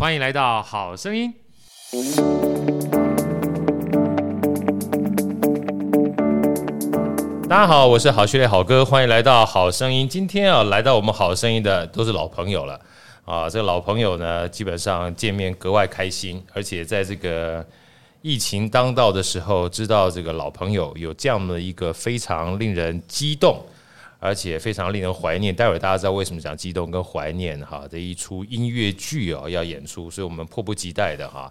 欢迎来到好声音。大家好，我是好序列好哥，欢迎来到好声音。今天啊，来到我们好声音的都是老朋友了啊。这个老朋友呢，基本上见面格外开心，而且在这个疫情当道的时候，知道这个老朋友有这样的一个非常令人激动。而且非常令人怀念，待会儿大家知道为什么讲激动跟怀念哈这一出音乐剧哦要演出，所以我们迫不及待的哈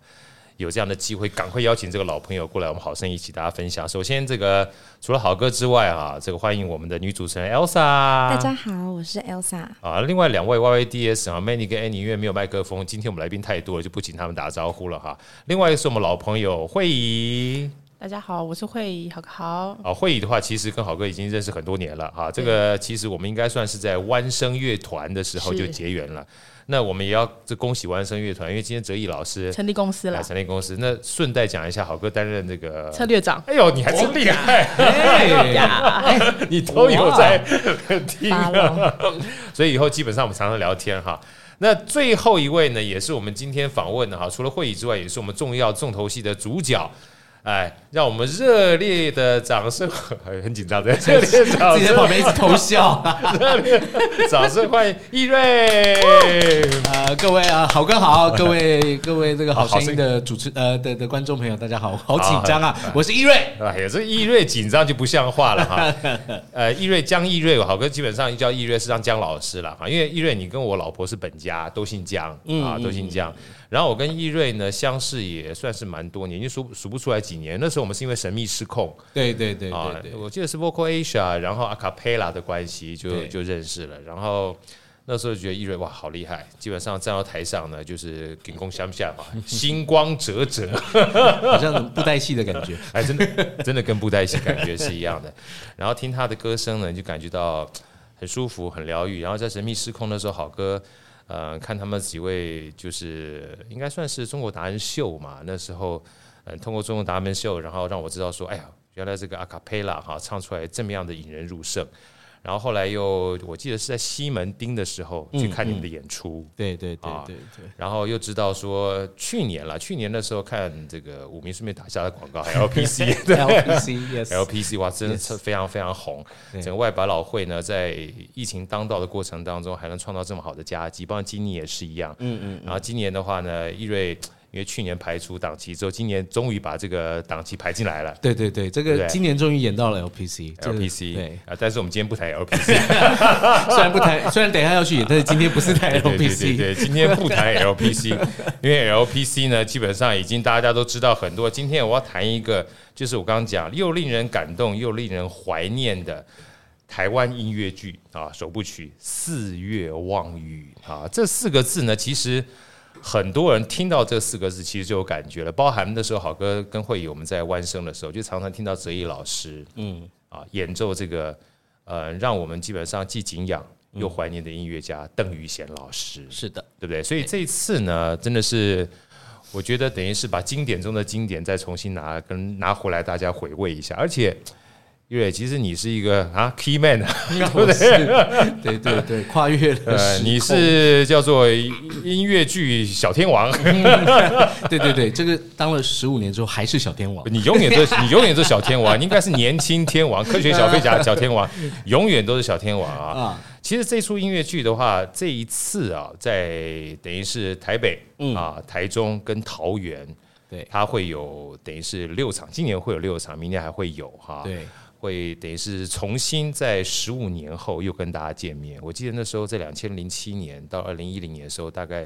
有这样的机会，赶快邀请这个老朋友过来，我们好声音一起大家分享。首先，这个除了好歌之外哈，这个欢迎我们的女主持人 Elsa。大家好，我是 Elsa。啊，另外两位 YYDS 啊，Manny 跟 Annie 因为没有麦克风，今天我们来宾太多了，就不请他们打招呼了哈。另外一个是我们老朋友慧仪。大家好，我是慧仪，好好。啊，慧仪的话，其实跟好哥已经认识很多年了哈。这个其实我们应该算是在弯声乐团的时候就结缘了。那我们也要这恭喜弯声乐团，因为今天哲毅老师成立公司了。成立公司，那顺带讲一下，好哥担任这个策略长。哎呦，你还真厉害！哎呀，你都有在听啊。所以以后基本上我们常常聊天哈。那最后一位呢，也是我们今天访问的哈，除了会议之外，也是我们重要重头戏的主角。哎，让我们热烈的掌声，很紧张，的热烈掌声，在旁边一直偷笑，热 烈掌声欢迎易瑞。呃，各位啊，好哥好，各位各位这个好声音的主持呃的的观众朋友，大家好，好紧张啊，我是易瑞。哎呀，这易瑞紧张就不像话了哈。呃，易瑞江易瑞，好哥基本上叫易瑞是让江老师了哈，因为易瑞你跟我老婆是本家，都姓江啊，都姓江。然后我跟易瑞呢相识也算是蛮多年，就数数不出来几年。那时候我们是因为神秘失控，对对对啊，我记得是 Vocal Asia，然后 Acapella 的关系就就认识了。然后那时候觉得易瑞哇好厉害，基本上站到台上呢就是金光闪闪嘛，星光折折，好像布袋戏的感觉，哎，真的真的跟布袋戏感觉是一样的。然后听他的歌声呢，就感觉到很舒服、很疗愈。然后在神秘失控的时候，好哥。呃，看他们几位，就是应该算是中国达人秀嘛。那时候，嗯，通过中国达人秀，然后让我知道说，哎呀，原来这个阿卡贝拉哈唱出来这么样的引人入胜。然后后来又，我记得是在西门町的时候去看你们的演出，对对对对对。然后又知道说，去年了，去年的时候看这个五名顺便打下的广告，LPC，LPC，LPC，哇，真的是非常非常红。整个外百老汇呢，在疫情当道的过程当中，还能创造这么好的佳绩，包括今年也是一样。嗯嗯。然后今年的话呢，易瑞。因为去年排除档期之后，今年终于把这个档期排进来了。对对对，这个今年终于演到了 LPC，LPC。LPC，对啊，但是我们今天不谈 LPC，虽然不谈，虽然等一下要去演，但是今天不是谈 LPC。对对对，今天不谈 LPC，因为 LPC 呢，基本上已经大家都知道很多。今天我要谈一个，就是我刚刚讲又令人感动又令人怀念的台湾音乐剧啊，首部曲《四月望雨》啊，这四个字呢，其实。很多人听到这四个字，其实就有感觉了。包含的时候，好哥跟慧仪我们在弯声的时候，就常常听到哲毅老师，嗯啊，演奏这个，呃，让我们基本上既敬仰又怀念的音乐家邓宇贤老师。是的，对不对？所以这一次呢，真的是我觉得等于是把经典中的经典再重新拿跟拿回来，大家回味一下，而且。因为其实你是一个啊，key man，对不对？对对对，跨越了。呃，你是叫做音乐剧小天王。对对对，这个当了十五年之后还是小天王。你永远都你永远都是小天王，你应该是年轻天王，科学小飞侠小天王，永远都是小天王啊。其实这出音乐剧的话，这一次啊，在等于是台北啊、台中跟桃园，对，它会有等于是六场，今年会有六场，明年还会有哈。对。会等于是重新在十五年后又跟大家见面。我记得那时候在两千零七年到二零一零年的时候，大概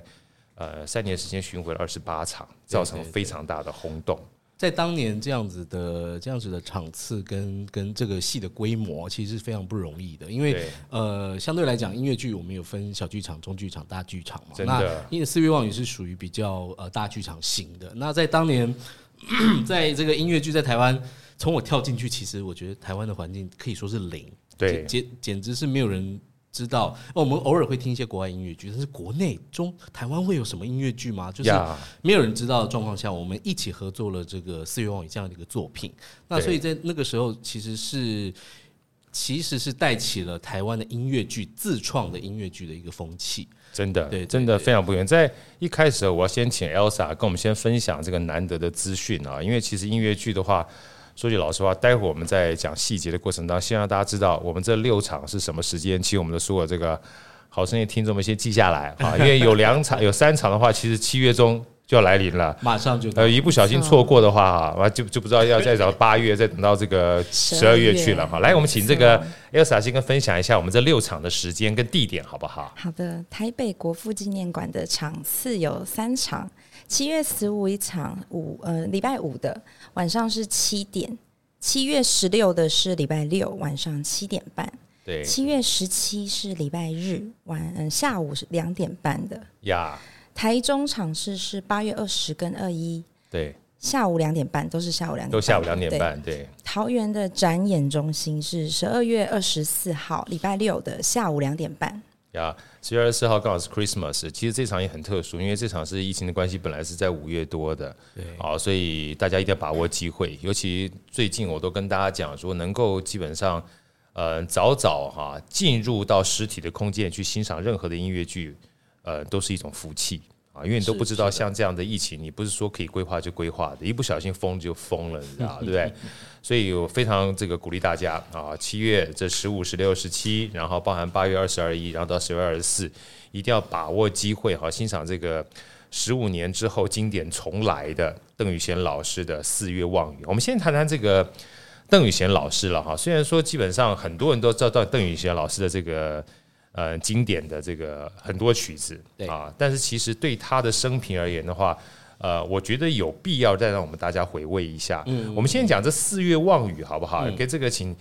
呃三年时间巡回了二十八场，造成非常大的轰动。在当年这样子的这样子的场次跟跟这个戏的规模，其实是非常不容易的。因为呃相对来讲，音乐剧我们有分小剧场、中剧场、大剧场嘛。真的，因为《四月望雨》是属于比较呃大剧场型的。那在当年，在这个音乐剧在台湾。从我跳进去，其实我觉得台湾的环境可以说是零，对，简简直是没有人知道。我们偶尔会听一些国外音乐剧，但是国内中台湾会有什么音乐剧吗？就是没有人知道的状况下，我们一起合作了这个《四月望雨》这样的一个作品。那所以在那个时候，其实是其实是带起了台湾的音乐剧自创的音乐剧的一个风气。真的，对，真的非常不远。在一开始，我要先请 Elsa 跟我们先分享这个难得的资讯啊，因为其实音乐剧的话，说句老实话，待会我们在讲细节的过程当中，先让大家知道我们这六场是什么时间，请我们的所有这个好声音听众们先记下来啊，因为有两场、有三场的话，其实七月中。就要来临了，马上就呃，一不小心错过的话哈，就就不知道要再找八月，再等到这个十二月去了哈。来，我们请这个 Elsa 先跟分享一下我们这六场的时间跟地点，好不好？好的，台北国父纪念馆的场次有三场，七月十五一场，五呃礼拜五的晚上是七点，七月十六的是礼拜六晚上七点半，对，七月十七是礼拜日晚嗯、呃、下午是两点半的。呀。台中场次是八月二十跟二一，对，下午两点半都是下午两点，都下午两点半，对。桃园的展演中心是十二月二十四号礼拜六的下午两点半。呀，十月二十四号刚好是 Christmas，其实这场也很特殊，因为这场是疫情的关系，本来是在五月多的，对，啊，所以大家一定要把握机会，尤其最近我都跟大家讲说，能够基本上，呃，早早哈进入到实体的空间去欣赏任何的音乐剧。呃，都是一种福气啊，因为你都不知道像这样的疫情，你不是说可以规划就规划的，一不小心封就封了，你知道对不对？所以我非常这个鼓励大家啊，七月这十五、十六、十七，然后包含八月二十二、一，然后到十月二十四，一定要把握机会，好欣赏这个十五年之后经典重来的邓宇贤老师的《四月望雨》。我们先谈谈这个邓宇贤老师了哈，虽然说基本上很多人都知道邓宇贤老师的这个。呃，经典的这个很多曲子啊，但是其实对他的生平而言的话，呃，我觉得有必要再让我们大家回味一下。嗯，我们先讲这《四月望雨》好不好？给这个请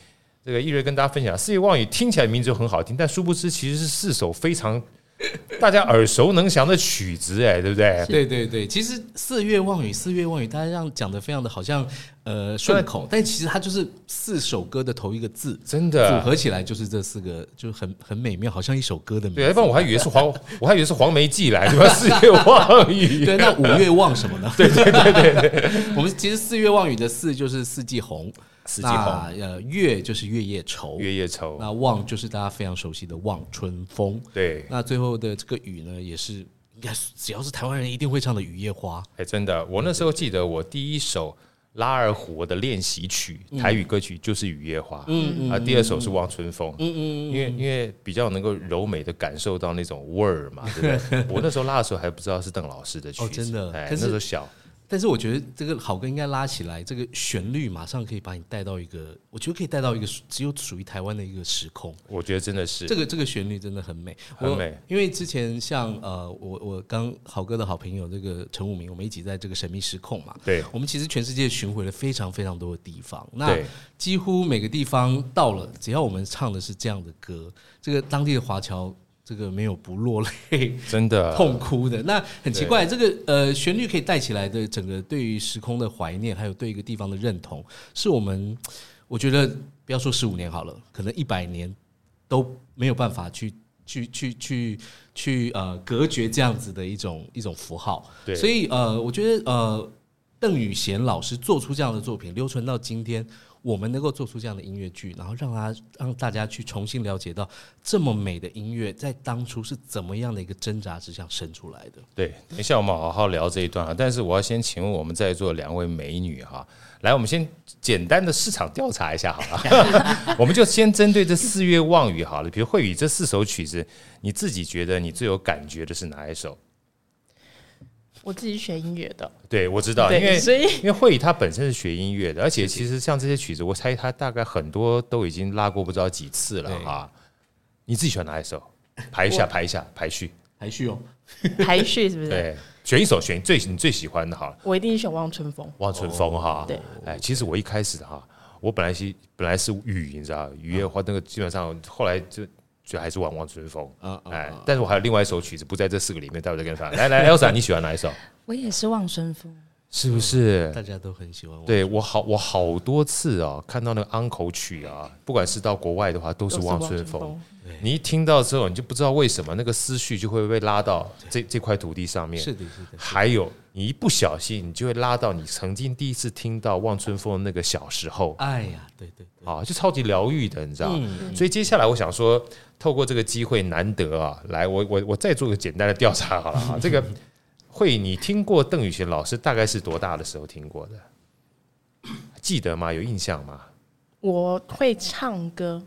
这个一人跟大家分享，《四月望雨》听起来名字就很好听，但殊不知其实是四首非常。大家耳熟能详的曲子，哎，对不对？对对对，其实“四月望雨”“四月望雨”，大家这样讲的非常的好像呃顺口，但其实它就是四首歌的头一个字，真的组合起来就是这四个，就很很美妙，好像一首歌的名字。对，要不然我还以为是黄，我还以为是黄梅寄来，对吧？“四月望雨”，对，那五月望什么呢？对对对对对，我们其实“四月望雨”的“四”就是四季红。四季红，呃，月就是月夜愁，月夜愁。那望就是大家非常熟悉的望春风。对，那最后的这个雨呢，也是应该只要是台湾人一定会唱的《雨夜花》。哎，真的，我那时候记得我第一首拉二胡的练习曲，台语歌曲就是《雨夜花》。嗯嗯。啊，第二首是《望春风》。嗯嗯。因为因为比较能够柔美的感受到那种味儿嘛，对不对？我那时候拉的时候还不知道是邓老师的曲子。哦，真的。哎，那时候小。但是我觉得这个好歌应该拉起来，这个旋律马上可以把你带到一个，我觉得可以带到一个只有属于台湾的一个时空。我觉得真的是这个这个旋律真的很美，很美。因为之前像呃，我我刚好哥的好朋友这个陈武明，我们一起在这个神秘时空嘛，对，我们其实全世界巡回了非常非常多的地方，那几乎每个地方到了，只要我们唱的是这样的歌，这个当地的华侨。这个没有不落泪，真的痛哭的。那很奇怪，这个呃旋律可以带起来的整个对于时空的怀念，还有对一个地方的认同，是我们我觉得不要说十五年好了，可能一百年都没有办法去去去去去呃隔绝这样子的一种一种符号。对，所以呃，我觉得呃邓宇贤老师做出这样的作品，留存到今天。我们能够做出这样的音乐剧，然后让他让大家去重新了解到这么美的音乐，在当初是怎么样的一个挣扎之下生出来的。对，等一下我们好好聊这一段啊。但是我要先请问我们在座两位美女哈，来，我们先简单的市场调查一下好了，我们就先针对这四月望雨好了。比如慧宇这四首曲子，你自己觉得你最有感觉的是哪一首？我自己学音乐的，对，我知道，因为因为慧宇他本身是学音乐的，而且其实像这些曲子，我猜他大概很多都已经拉过不知道几次了啊。你自己选哪一首？排一下，排一下，排序，排序哦，排序是不是？对，选一首，选最你最喜欢的哈。我一定选《望春风》。望春风哈，对，哎，其实我一开始哈，我本来是本来是雨，你知道，雨夜花那个基本上后来就。就还是望望春风啊，哎，但是我还有另外一首曲子不在这四个里面，待会再跟你说。来来，Elsa，你喜欢哪一首？我也是望春风，是不是？大家都很喜欢。对我好，我好多次啊，看到那个安口曲啊，不管是到国外的话，都是望春风。你一听到之后，你就不知道为什么那个思绪就会被拉到这这块土地上面。是的，是的。还有，你一不小心，你就会拉到你曾经第一次听到望春风的那个小时候。哎呀，对对对，啊，就超级疗愈的，你知道。所以接下来我想说，透过这个机会难得啊，来，我我我再做个简单的调查好了啊。这个会，你听过邓雨贤老师大概是多大的时候听过的？记得吗？有印象吗？我会唱歌。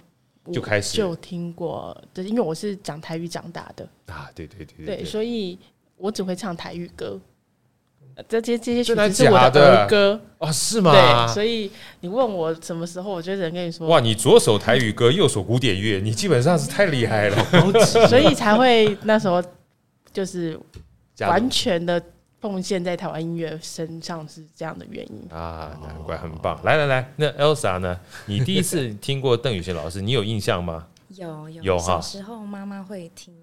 就开始就听过，就是因为我是讲台语长大的啊，对对对对，对，所以我只会唱台语歌。这些这些曲子是我的儿歌啊，是吗？对，所以你问我什么时候，我就只能跟你说，哇，你左手台语歌，右手古典乐，你基本上是太厉害了，所以才会那时候就是完全的。奉献在台湾音乐身上是这样的原因啊，难怪很棒。来来来，那 Elsa 呢？你第一次 听过邓雨贤老师，你有印象吗？有有有，小时候妈妈会听《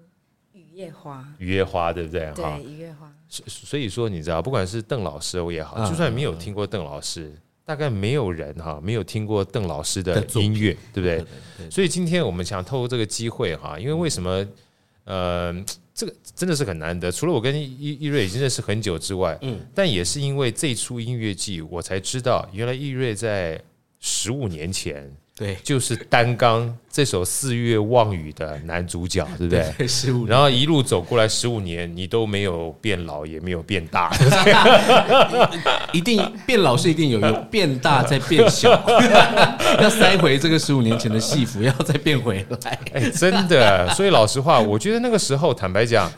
雨夜花》，雨夜花对不对？对，雨夜花。所所以说，你知道，不管是邓老师也好，就算没有听过邓老师，大概没有人哈没有听过邓老师的音乐，对不对？所以今天我们想透过这个机会哈，因为为什么？呃。这个真的是很难得，除了我跟易易瑞已经认识很久之外，嗯，但也是因为这出音乐剧，我才知道原来易瑞在十五年前。对，就是担纲这首《四月望雨》的男主角，对不对？十五，然后一路走过来十五年，你都没有变老，也没有变大，一定变老是一定有有，变大再变小，要塞回这个十五年前的戏服，要再变回来。哎，真的，所以老实话，我觉得那个时候，坦白讲，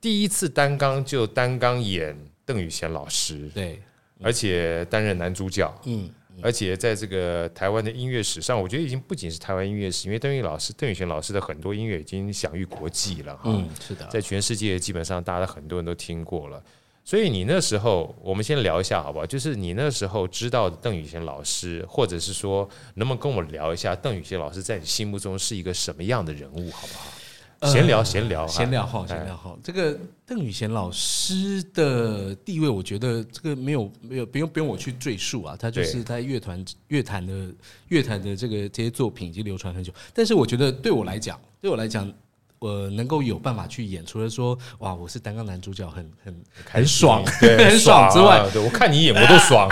第一次担纲就担纲演邓雨贤老师，对，而且担任男主角，嗯。而且在这个台湾的音乐史上，我觉得已经不仅是台湾音乐史，因为邓宇老师、邓宇贤老师的很多音乐已经享誉国际了哈。嗯，是的，在全世界基本上大家很多人都听过了。所以你那时候，我们先聊一下好不好？就是你那时候知道邓宇贤老师，或者是说，能不能跟我聊一下邓宇贤老师在你心目中是一个什么样的人物，好不好？闲聊，闲聊，闲聊好，闲聊好。这个邓宇贤老师的地位，我觉得这个没有没有不用不用我去赘述啊，他就是在乐团乐坛的乐坛的这个这些作品已经流传很久。但是我觉得对我来讲，对我来讲。我能够有办法去演，除了说哇，我是单个男主角，很很很爽，对，很爽之外，我看你演我都爽。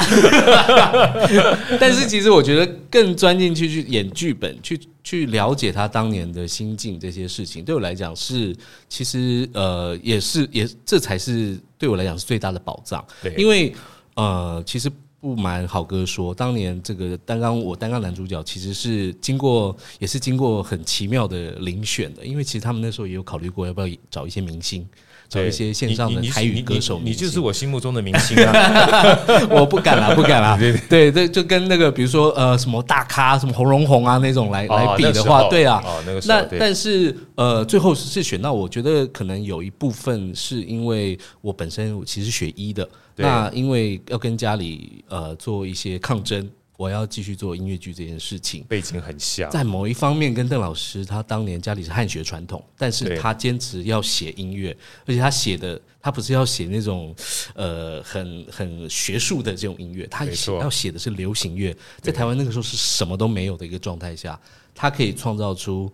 但是其实我觉得更钻进去去演剧本，去去了解他当年的心境这些事情，对我来讲是其实呃也是也这才是对我来讲是最大的保障。对，因为呃其实。不瞒好哥说，当年这个担纲我担纲男主角，其实是经过也是经过很奇妙的遴选的，因为其实他们那时候也有考虑过要不要找一些明星，找一些线上的台语歌手，你就是我心目中的明星啊！我不敢啦，不敢啦。对对，就跟那个比如说呃什么大咖，什么洪荣宏啊那种来来比的话，对啊，那但是呃最后是选到，我觉得可能有一部分是因为我本身我其实学医的。那因为要跟家里呃做一些抗争，我要继续做音乐剧这件事情，背景很像。在某一方面，跟邓老师他当年家里是汉学传统，但是他坚持要写音乐，而且他写的他不是要写那种呃很很学术的这种音乐，他要写的是流行乐。在台湾那个时候是什么都没有的一个状态下，他可以创造出。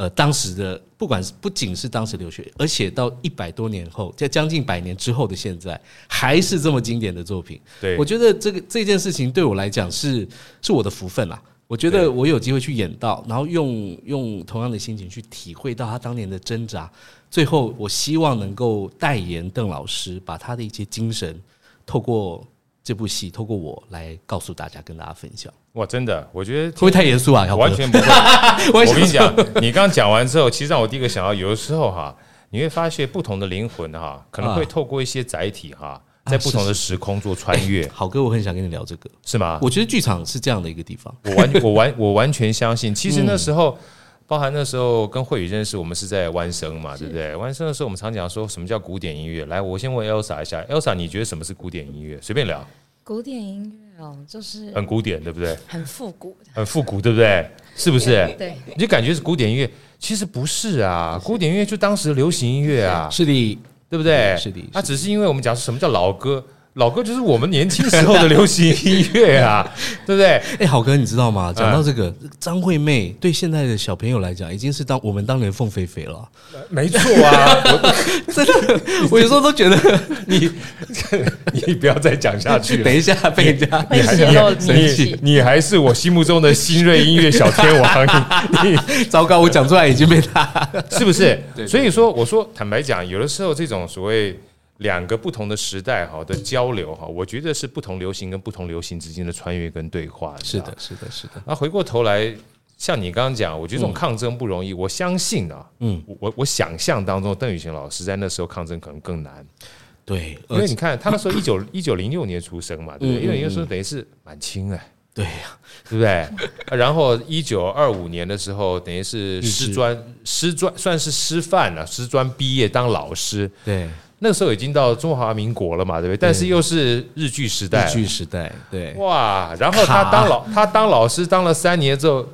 呃，当时的不管是不仅是当时留学，而且到一百多年后，在将近百年之后的现在，还是这么经典的作品。对，我觉得这个这件事情对我来讲是是我的福分啦。我觉得我有机会去演到，然后用用同样的心情去体会到他当年的挣扎。最后，我希望能够代言邓老师，把他的一些精神透过。这部戏透过我来告诉大家，跟大家分享。哇，真的，我觉得会不会太严肃啊？完全不会。我跟你讲，你刚讲完之后，其实让我第一个想到，有的时候哈，你会发现不同的灵魂哈，可能会透过一些载体哈，在不同的时空做穿越。好哥，我很想跟你聊这个，是吗？我觉得剧场是这样的一个地方。我完，我完，我完全相信。其实那时候。包含那时候跟慧宇认识，我们是在湾声嘛，对不对？湾声的时候，我们常讲说什么叫古典音乐。来，我先问 Elsa 一下，Elsa，你觉得什么是古典音乐？随便聊。古典音乐哦，就是很古典，对不对？很复古，很复古，对不对？是不是？对，你就感觉是古典音乐，其实不是啊。古典音乐就当时流行音乐啊，是的，对不对？是的，它只是因为我们讲什么叫老歌。老歌就是我们年轻时候的流行音乐啊，对不对？哎、欸，好哥，你知道吗？讲到这个，张惠妹对现在的小朋友来讲，已经是当我们当年凤飞飞了。没错啊，我真的，我有时候都觉得 你，你不要再讲下去了。等一下被人家你还是你你还是我心目中的新锐音乐小天王。你你糟糕，我讲出来已经被他是不是？所以说，我说坦白讲，有的时候这种所谓。两个不同的时代哈的交流哈，我觉得是不同流行跟不同流行之间的穿越跟对话。是的，是的，是的。那回过头来，像你刚刚讲，我觉得这种抗争不容易。我相信啊，嗯，我我想象当中，邓雨贤老师在那时候抗争可能更难。对，因为你看他那时候 一九一九零六年出生嘛，对不对？因为那时候等于是满清哎，对呀，对不对？然后一九二五年的时候，等于是师专师专算是师范了，师专毕业当老师。对。那时候已经到中华民国了嘛，对不对？但是又是日剧时代，日剧时代，对。哇，然后他当老，他当老师当了三年之后，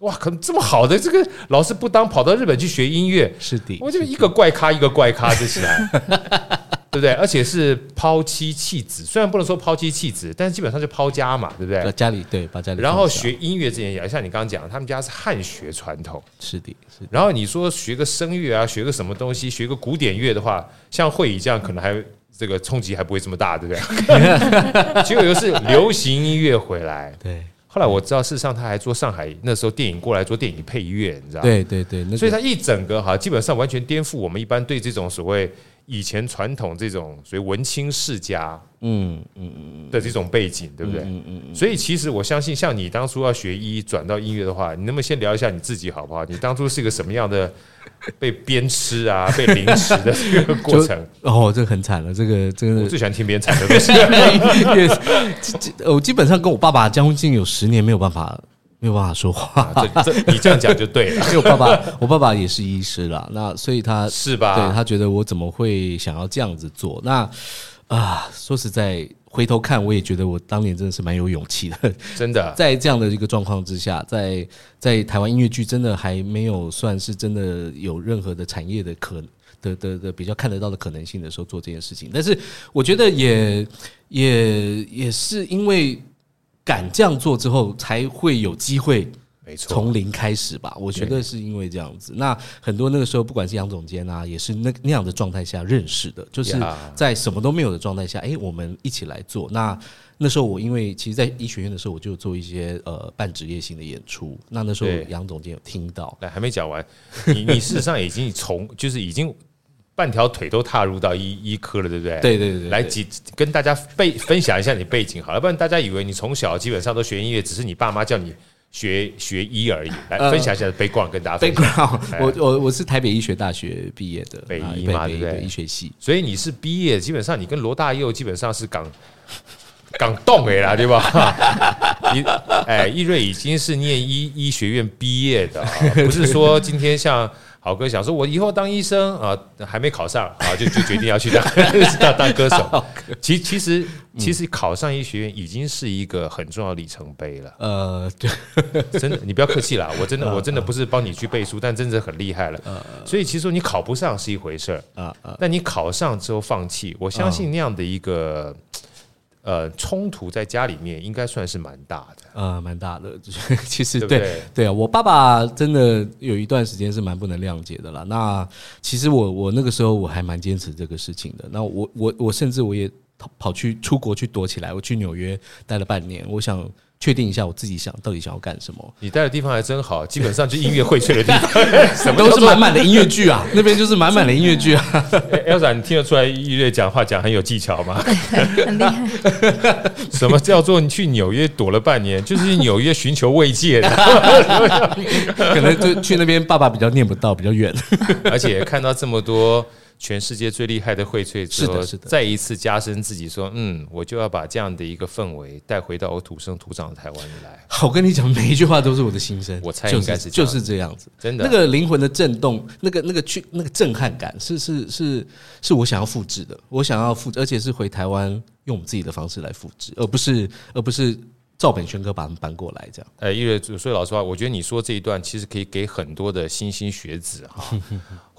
哇，可这么好的这个老师不当，跑到日本去学音乐，是的，我就一个怪咖一个怪咖就起来。对不对？而且是抛妻弃子，虽然不能说抛妻弃子，但是基本上就抛家嘛，对不对？家里对，把家里。然后学音乐这件事，像你刚刚讲，他们家是汉学传统，是的，是的。然后你说学个声乐啊，学个什么东西，学个古典乐的话，像会以这样，可能还这个冲击还不会这么大，对不对？结果又是流行音乐回来，对。后来我知道，事实上他还做上海那时候电影过来做电影配乐，你知道吗？对对对，所以他一整个哈，基本上完全颠覆我们一般对这种所谓。以前传统这种所谓文青世家，嗯嗯嗯的这种背景，对不对？嗯嗯嗯。所以其实我相信，像你当初要学医转到音乐的话，你能不能先聊一下你自己好不好？你当初是一个什么样的被鞭笞啊、被凌迟的这个过程？哦，这个很惨了，这个这个。我最喜欢听别人惨的东西。我基本上跟我爸爸将近有十年没有办法。没有办法说话，啊，这这你这样讲就对了。因为我爸爸，我爸爸也是医师啦，那所以他是吧？对，他觉得我怎么会想要这样子做？那啊，说实在，回头看，我也觉得我当年真的是蛮有勇气的。真的，在这样的一个状况之下，在在台湾音乐剧真的还没有算是真的有任何的产业的可的的的比较看得到的可能性的时候做这件事情。但是我觉得也也也是因为。敢这样做之后，才会有机会，没错，从零开始吧。我觉得是因为这样子。那很多那个时候，不管是杨总监啊，也是那那样的状态下认识的，就是在什么都没有的状态下，哎，我们一起来做。那那时候我因为其实，在医学院的时候，我就做一些呃半职业性的演出。那那时候杨总监有听到，来还没讲完，你你事实上已经从 就是已经。半条腿都踏入到医医科了，对不对？对对对，对，来几跟大家背 分享一下你背景好了，不然大家以为你从小基本上都学音乐，只是你爸妈叫你学学医而已。来分享一下 background，跟大家分享。background，我我我是台北医学大学毕业的，北医嘛，对不对？医学系，所以你是毕业，基本上你跟罗大佑基本上是港 港动哎啦，对吧？你哎，易瑞已经是念医医学院毕业的，不是说今天像。好哥想说，我以后当医生啊，还没考上啊，就 就决定要去当 当当歌手。其其实其实考上医学院已经是一个很重要的里程碑了。呃，对，真的，你不要客气啦，我真的我真的不是帮你去背书，但真的很厉害了。所以其实你考不上是一回事儿啊，但你考上之后放弃，我相信那样的一个。呃，冲突在家里面应该算是蛮大的，呃，蛮大的。其实对对，对，对啊，我爸爸真的有一段时间是蛮不能谅解的啦。那其实我我那个时候我还蛮坚持这个事情的。那我我我甚至我也跑跑去出国去躲起来，我去纽约待了半年。我想。确定一下我自己想到底想要干什么？你待的地方还真好，基本上就音乐荟萃的地方，什 么都是满满的音乐剧啊，那边就是满满的音乐剧啊。Elsa，你听得出来玉瑞讲话讲很有技巧吗？很厉害。什么叫做你去纽约躲了半年？就是去纽约寻求慰藉的，可能就去那边，爸爸比较念不到，比较远，而且看到这么多。全世界最厉害的荟萃之后，是的，是的，再一次加深自己说，嗯，我就要把这样的一个氛围带回到我土生土长的台湾来。好，我跟你讲，每一句话都是我的心声。我猜应该是就是这样子，真的，那个灵魂的震动，那个那个去那个震撼感，是是是是我想要复制的。我想要复制，而且是回台湾用我们自己的方式来复制，而不是而不是。照本宣科把他们搬过来，这样。呃，因为所以老实话，我觉得你说这一段其实可以给很多的莘莘学子哈，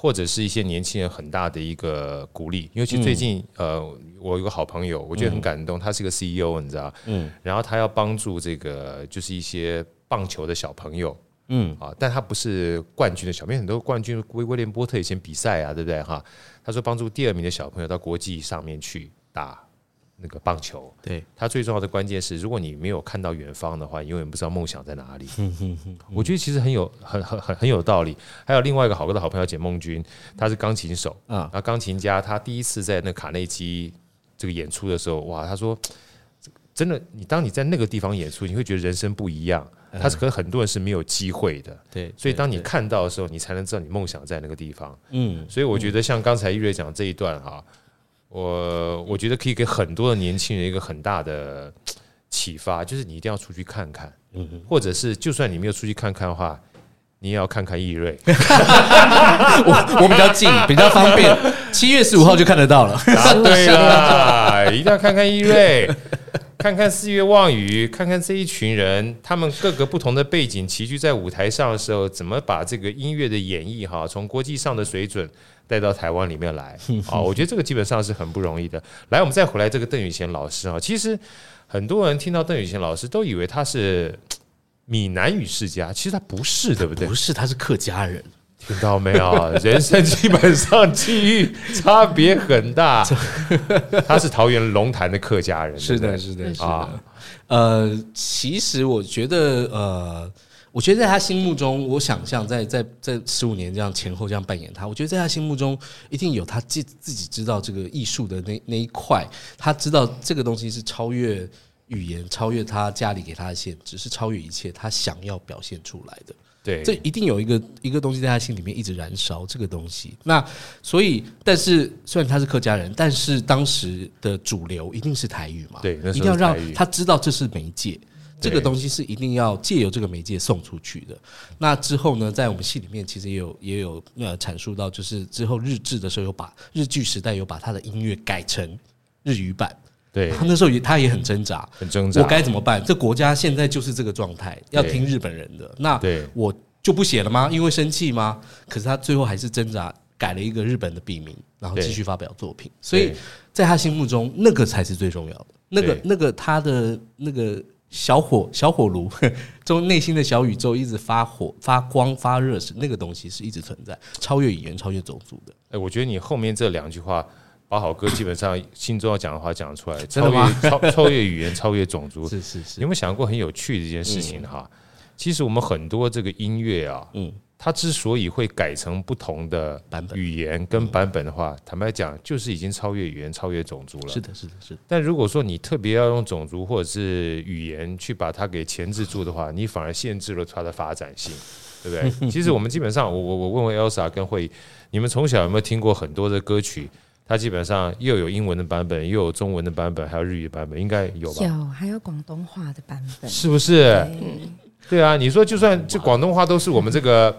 或者是一些年轻人很大的一个鼓励。尤其最近，呃，我有个好朋友，我觉得很感动，他是个 CEO，你知道，嗯，然后他要帮助这个就是一些棒球的小朋友，嗯。啊，但他不是冠军的小朋友，很多冠军威威廉波特以前比赛啊，对不对？哈？他说帮助第二名的小朋友到国际上面去打。那个棒球，对，他最重要的关键是，如果你没有看到远方的话，你永远不知道梦想在哪里。我觉得其实很有很很很很有道理。还有另外一个好哥的好朋友简梦君，他是钢琴手啊，那，钢琴家。他第一次在那卡内基这个演出的时候，哇，他说真的，你当你在那个地方演出，你会觉得人生不一样。他是可能很多人是没有机会的，对，所以当你看到的时候，你才能知道你梦想在那个地方。嗯，所以我觉得像刚才玉瑞讲这一段哈。我我觉得可以给很多的年轻人一个很大的 启发，就是你一定要出去看看，嗯，或者是就算你没有出去看看的话，你也要看看易瑞。我我比较近，比较方便，七月十五号就看得到了。答对了，一定要看看易瑞，看看四月望雨，看看这一群人，他们各个不同的背景齐聚在舞台上的时候，怎么把这个音乐的演绎哈，从国际上的水准。带到台湾里面来 啊！我觉得这个基本上是很不容易的。来，我们再回来这个邓雨贤老师啊，其实很多人听到邓雨贤老师都以为他是闽南语世家，其实他不是，对不对？不是，他是客家人。听到没有？人生基本上际遇差别很大。他是桃园龙潭的客家人，是的，是的，是的。啊，呃，其实我觉得，呃。我觉得在他心目中，我想象在在在十五年这样前后这样扮演他，我觉得在他心目中一定有他自自己知道这个艺术的那那一块，他知道这个东西是超越语言，超越他家里给他的限制，是超越一切他想要表现出来的。对，这一定有一个一个东西在他心里面一直燃烧这个东西。那所以，但是虽然他是客家人，但是当时的主流一定是台语嘛？对，一定要让他知道这是媒介。这个东西是一定要借由这个媒介送出去的。那之后呢，在我们戏里面其实也有也有呃阐述到，就是之后日志的时候有把日剧时代有把他的音乐改成日语版。对，他 那时候也他也很挣扎，很挣扎。我该怎么办？这国家现在就是这个状态，要听日本人的。那我就不写了吗？因为生气吗？可是他最后还是挣扎，改了一个日本的笔名，然后继续发表作品。所以在他心目中，那个才是最重要的。那个那个他的那个。小火小火炉 中内心的小宇宙一直发火发光发热是，那个东西是一直存在，超越语言，超越种族的。哎，我觉得你后面这两句话，把好哥基本上心中要讲的话讲出来，超越超超越语言，超越种族。是 是是。有没有想过很有趣的一件事情哈？其实我们很多这个音乐啊，嗯。它之所以会改成不同的版本、语言跟版本的话，坦白讲，就是已经超越语言、超越种族了。是的，是的，是的。但如果说你特别要用种族或者是语言去把它给钳制住的话，你反而限制了它的发展性，对不对？其实我们基本上，我我我问问 Elsa 跟慧，你们从小有没有听过很多的歌曲？它基本上又有英文的版本，又有中文的版本，还有日语版本，应该有吧？有，还有广东话的版本，是不是？对啊，你说就算这广东话都是我们这个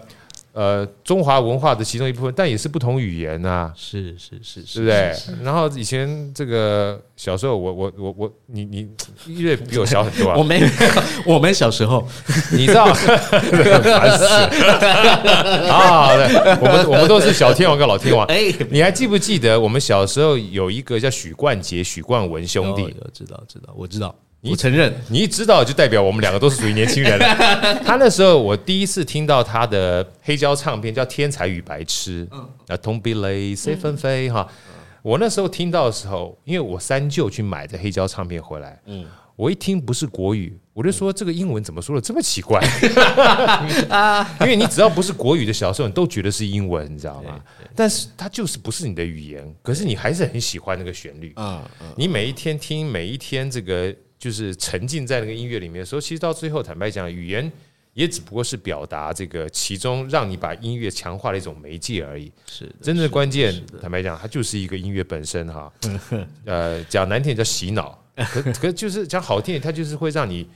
呃中华文化的其中一部分，但也是不同语言呐。是是是，是不对？然后以前这个小时候，我我我我，你你因为比我小很多啊。我没，我们小时候，你知道，烦死了。好好的，我们我们都是小天王跟老天王。哎，你还记不记得我们小时候有一个叫许冠杰、许冠文兄弟？知道知道，我知道。你承认，你一知道就代表我们两个都是属于年轻人了。他那时候我第一次听到他的黑胶唱片叫《天才与白痴》，啊，铜壁雷随风飞哈。我那时候听到的时候，因为我三舅去买的黑胶唱片回来，嗯，我一听不是国语，我就说这个英文怎么说的这么奇怪啊？因为你只要不是国语的小时候，你都觉得是英文，你知道吗？但是它就是不是你的语言，可是你还是很喜欢那个旋律啊。你每一天听，每一天这个。就是沉浸在那个音乐里面的时候，其实到最后，坦白讲，语言也只不过是表达这个其中让你把音乐强化的一种媒介而已。是真正的关键，坦白讲，它就是一个音乐本身哈。呃，讲难听点叫洗脑，可 可就是讲好听点，它就是会让你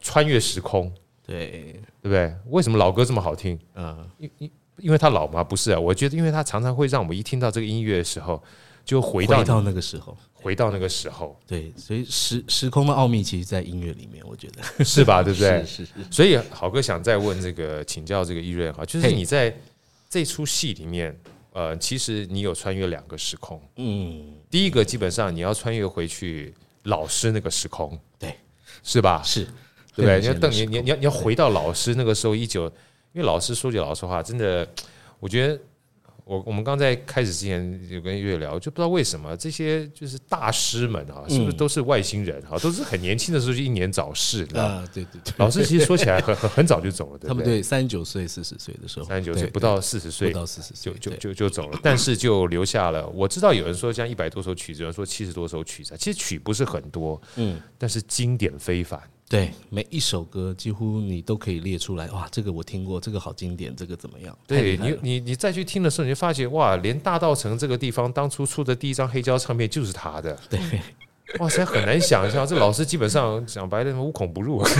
穿越时空。对，对不对？为什么老歌这么好听？嗯，因因因为它老吗？不是啊，我觉得因为它常常会让我们一听到这个音乐的时候，就回到回到那个时候。回到那个时候，对，所以时时空的奥秘其实，在音乐里面，我觉得是吧？对不对？是是是。所以好哥想再问这个，请教这个易瑞哈，就是你在这出戏里面，呃，其实你有穿越两个时空，嗯，第一个基本上你要穿越回去老师那个时空，对，是吧？是，对不对？你要等你你你要你要回到老师那个时候一九，因为老师说句老实话，真的，我觉得。我我们刚在开始之前有跟月聊，就不知道为什么这些就是大师们啊，是不是都是外星人啊？都是很年轻的时候就英年早逝啊？对对对，老师其实说起来很很很早就走了，对不对？他们对三十九岁、四十岁的时候，三十九岁不到四十岁，不到四十岁就就就就走了，但是就留下了。我知道有人说像一百多首曲子，有人说七十多首曲子，其实曲不是很多，嗯，但是经典非凡。对，每一首歌几乎你都可以列出来，哇，这个我听过，这个好经典，这个怎么样？对你，你你再去听的时候，你就发觉哇，连大道城这个地方当初出的第一张黑胶唱片就是他的。对，哇塞，很难想象，这老师基本上 讲白了无孔不入，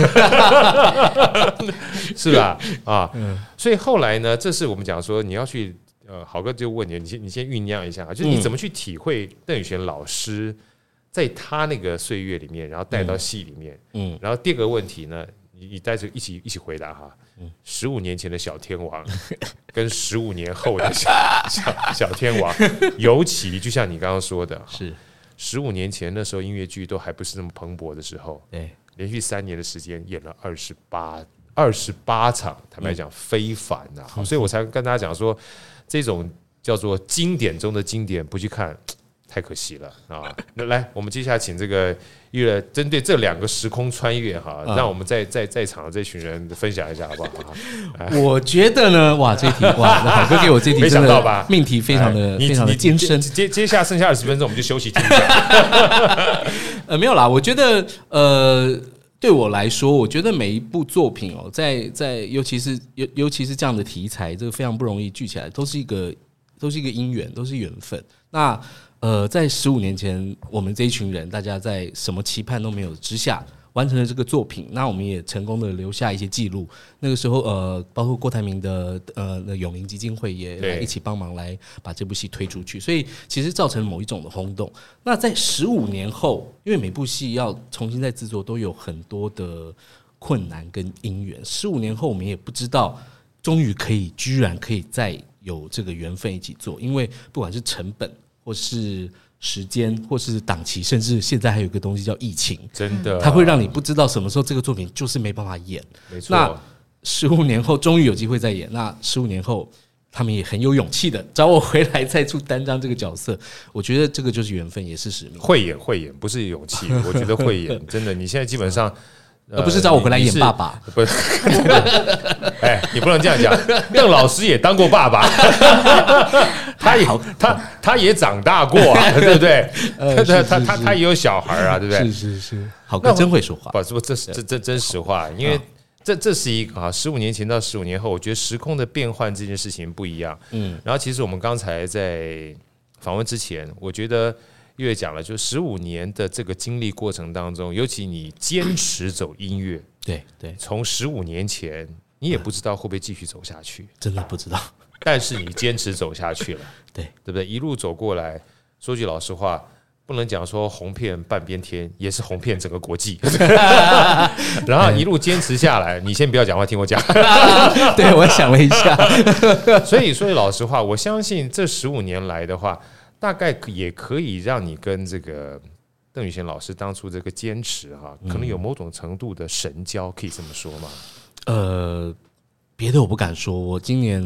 是吧？啊，所以后来呢，这是我们讲说你要去，呃，好哥就问你，你先你先酝酿一下，就是你怎么去体会邓雨贤老师。在他那个岁月里面，然后带到戏里面，嗯，然后第二个问题呢，你你带着一起一起回答哈，嗯，十五年前的小天王，跟十五年后的小 小小天王，尤其就像你刚刚说的，是。十五年前那时候音乐剧都还不是那么蓬勃的时候，对，连续三年的时间演了二十八二十八场，坦白讲非凡呐，所以我才跟大家讲说，这种叫做经典中的经典，不去看。太可惜了啊！那来，我们接下来请这个月针对这两个时空穿越哈，让我们在在在场的这群人分享一下好不好？我觉得呢，哇，这题哇，海哥给我这题，没想到吧？命题非常的非常的艰深。接接下来剩下二十分钟，我们就休息听一下。呃，没有啦，我觉得呃，对我来说，我觉得每一部作品哦，在在尤其是尤尤其是这样的题材，这个非常不容易聚起来，都是一个都是一个因缘，都是缘分。那呃，在十五年前，我们这一群人，大家在什么期盼都没有之下，完成了这个作品。那我们也成功的留下一些记录。那个时候，呃，包括郭台铭的呃那永明基金会也来一起帮忙来把这部戏推出去，所以其实造成某一种的轰动。那在十五年后，因为每部戏要重新再制作，都有很多的困难跟因缘。十五年后，我们也不知道，终于可以，居然可以再有这个缘分一起做，因为不管是成本。或是时间，或是档期，甚至现在还有一个东西叫疫情，真的，它会让你不知道什么时候这个作品就是没办法演。没错，那十五年后终于有机会再演，那十五年后他们也很有勇气的找我回来再出担当这个角色。我觉得这个就是缘分，也是使命。会演会演，不是勇气，我觉得会演，真的。你现在基本上。而不是找我回来演爸爸，不是？哎，你不能这样讲。邓老师也当过爸爸，他也他他也长大过啊，对不对？他他他他也有小孩啊，对不对？是是是，好哥真会说话。不，是不，这是这这真实话，因为这这是一个啊，十五年前到十五年后，我觉得时空的变换这件事情不一样。嗯，然后其实我们刚才在访问之前，我觉得。月讲了，就十五年的这个经历过程当中，尤其你坚持走音乐，对对，从十五年前你也不知道会不会继续走下去，真的不知道。但是你坚持走下去了，对对不对？一路走过来，说句老实话，不能讲说红遍半边天，也是红遍整个国际。然后一路坚持下来，你先不要讲话，听我讲。对，我想了一下，所以说句老实话，我相信这十五年来的话。大概也可以让你跟这个邓宇贤老师当初这个坚持哈，可能有某种程度的神交，可以这么说吗？呃，别的我不敢说。我今年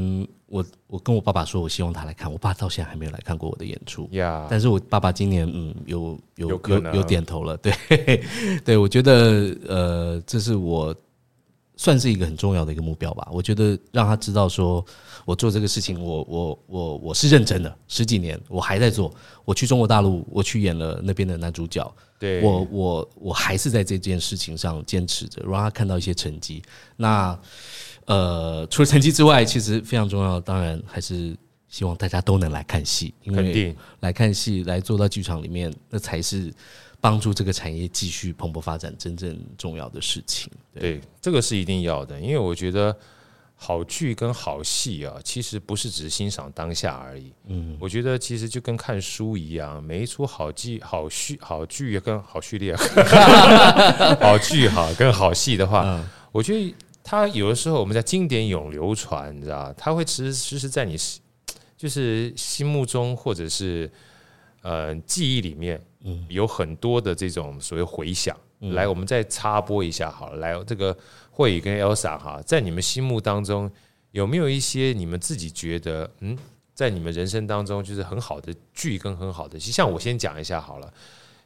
我我跟我爸爸说，我希望他来看。我爸到现在还没有来看过我的演出呀。但是我爸爸今年嗯有有有有，有点头了。对 对，我觉得呃，这是我算是一个很重要的一个目标吧。我觉得让他知道说。我做这个事情，我我我我是认真的，十几年我还在做。我去中国大陆，我去演了那边的男主角。对，我我我还是在这件事情上坚持着，让他看到一些成绩。那呃，除了成绩之外，其实非常重要，当然还是希望大家都能来看戏，因为来看戏来坐到剧场里面，那才是帮助这个产业继续蓬勃发展真正重要的事情。对，对，这个是一定要的，因为我觉得。好剧跟好戏啊，其实不是只欣赏当下而已。嗯，我觉得其实就跟看书一样，每一出好剧、好序、好剧跟好序列，好剧哈跟好戏的话，嗯、我觉得它有的时候我们在经典永流传，你知道它会其实其实在你就是心目中或者是呃记忆里面，嗯，有很多的这种所谓回响。嗯、来，我们再插播一下好了。来，这个慧宇跟 Elsa 哈，在你们心目当中有没有一些你们自己觉得嗯，在你们人生当中就是很好的剧跟很好的戏？像我先讲一下好了。